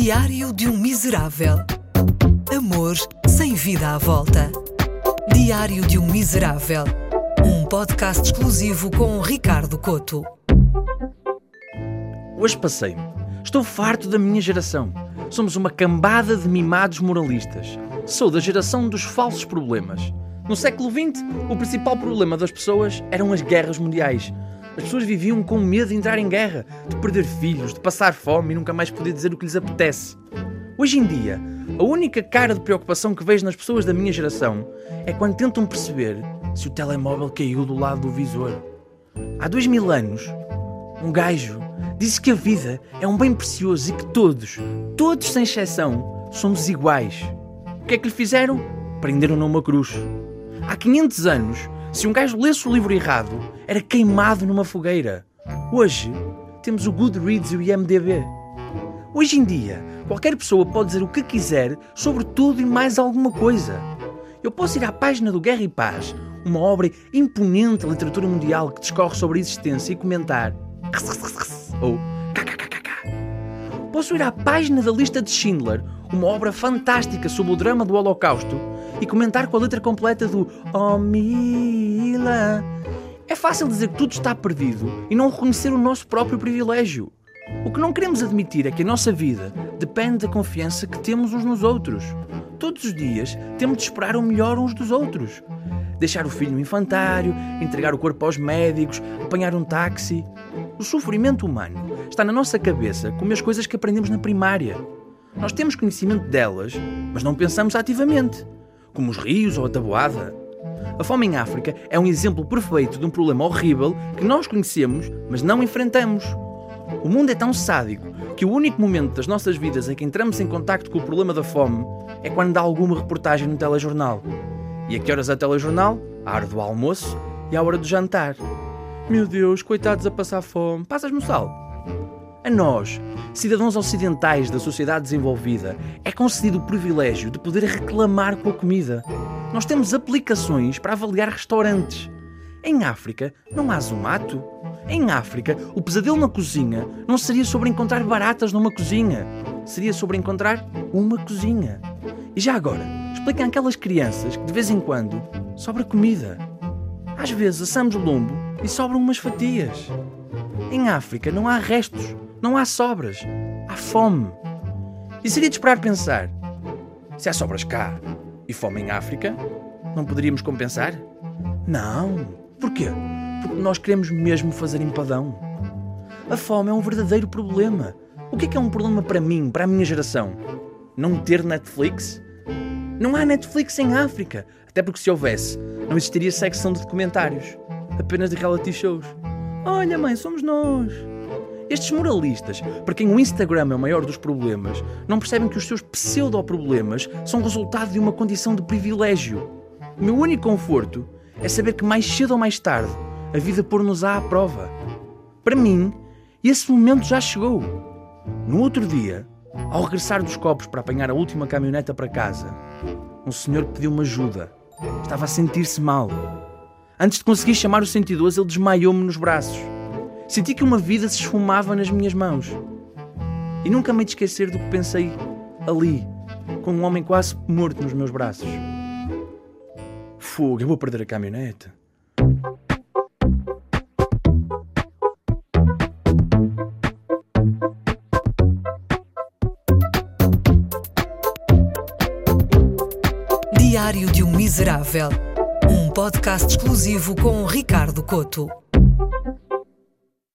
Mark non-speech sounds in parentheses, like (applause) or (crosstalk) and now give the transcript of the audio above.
Diário de um Miserável. Amor sem vida à volta. Diário de um Miserável. Um podcast exclusivo com Ricardo Coto. Hoje passei-me. Estou farto da minha geração. Somos uma cambada de mimados moralistas. Sou da geração dos falsos problemas. No século XX, o principal problema das pessoas eram as guerras mundiais. As pessoas viviam com medo de entrar em guerra, de perder filhos, de passar fome e nunca mais poder dizer o que lhes apetece. Hoje em dia, a única cara de preocupação que vejo nas pessoas da minha geração é quando tentam perceber se o telemóvel caiu do lado do visor. Há dois mil anos, um gajo disse que a vida é um bem precioso e que todos, todos sem exceção, somos iguais. O que é que lhe fizeram? Prenderam-no uma cruz. Há 500 anos, se um gajo lesse o livro errado, era queimado numa fogueira. Hoje, temos o Goodreads e o IMDB. Hoje em dia, qualquer pessoa pode dizer o que quiser sobre tudo e mais alguma coisa. Eu posso ir à página do Guerra e Paz, uma obra imponente da literatura mundial que discorre sobre a existência e comentar (laughs) ou. Posso ir à página da lista de Schindler, uma obra fantástica sobre o drama do Holocausto, e comentar com a letra completa do Oh Mila. É fácil dizer que tudo está perdido e não reconhecer o nosso próprio privilégio. O que não queremos admitir é que a nossa vida depende da confiança que temos uns nos outros. Todos os dias temos de esperar o melhor uns dos outros. Deixar o filho no infantário, entregar o corpo aos médicos, apanhar um táxi. O sofrimento humano está na nossa cabeça como as coisas que aprendemos na primária. Nós temos conhecimento delas, mas não pensamos ativamente como os rios ou a tabuada. A fome em África é um exemplo perfeito de um problema horrível que nós conhecemos, mas não enfrentamos. O mundo é tão sádico que o único momento das nossas vidas em que entramos em contacto com o problema da fome é quando há alguma reportagem no telejornal. E a que horas é o telejornal? A hora do almoço e a hora do jantar. Meu Deus, coitados a passar fome. Passas-me sal? A nós, cidadãos ocidentais da sociedade desenvolvida, é concedido o privilégio de poder reclamar com a comida. Nós temos aplicações para avaliar restaurantes. Em África, não há zumato. Em África, o pesadelo na cozinha não seria sobre encontrar baratas numa cozinha, seria sobre encontrar uma cozinha. E já agora, expliquem àquelas crianças que de vez em quando sobra comida. Às vezes assamos lombo e sobram umas fatias. Em África não há restos, não há sobras. Há fome. E seria de esperar pensar: se há sobras cá e fome em África, não poderíamos compensar? Não. Porquê? Porque nós queremos mesmo fazer empadão. A fome é um verdadeiro problema. O que é que é um problema para mim, para a minha geração? Não ter Netflix? Não há Netflix em África. Até porque se houvesse, não existiria secção de documentários. Apenas de reality shows. Olha, mãe, somos nós. Estes moralistas, para quem o Instagram é o maior dos problemas, não percebem que os seus pseudo-problemas são resultado de uma condição de privilégio. O meu único conforto é saber que mais cedo ou mais tarde a vida pôr-nos-á à prova. Para mim, esse momento já chegou. No outro dia, ao regressar dos copos para apanhar a última caminhoneta para casa, um senhor pediu-me ajuda. Estava a sentir-se mal. Antes de conseguir chamar o 112, ele desmaiou-me nos braços. Senti que uma vida se esfumava nas minhas mãos. E nunca me esquecer do que pensei ali, com um homem quase morto nos meus braços. Fogo, eu vou perder a caminhonete. Diário de um Miserável. Um podcast exclusivo com Ricardo Coto.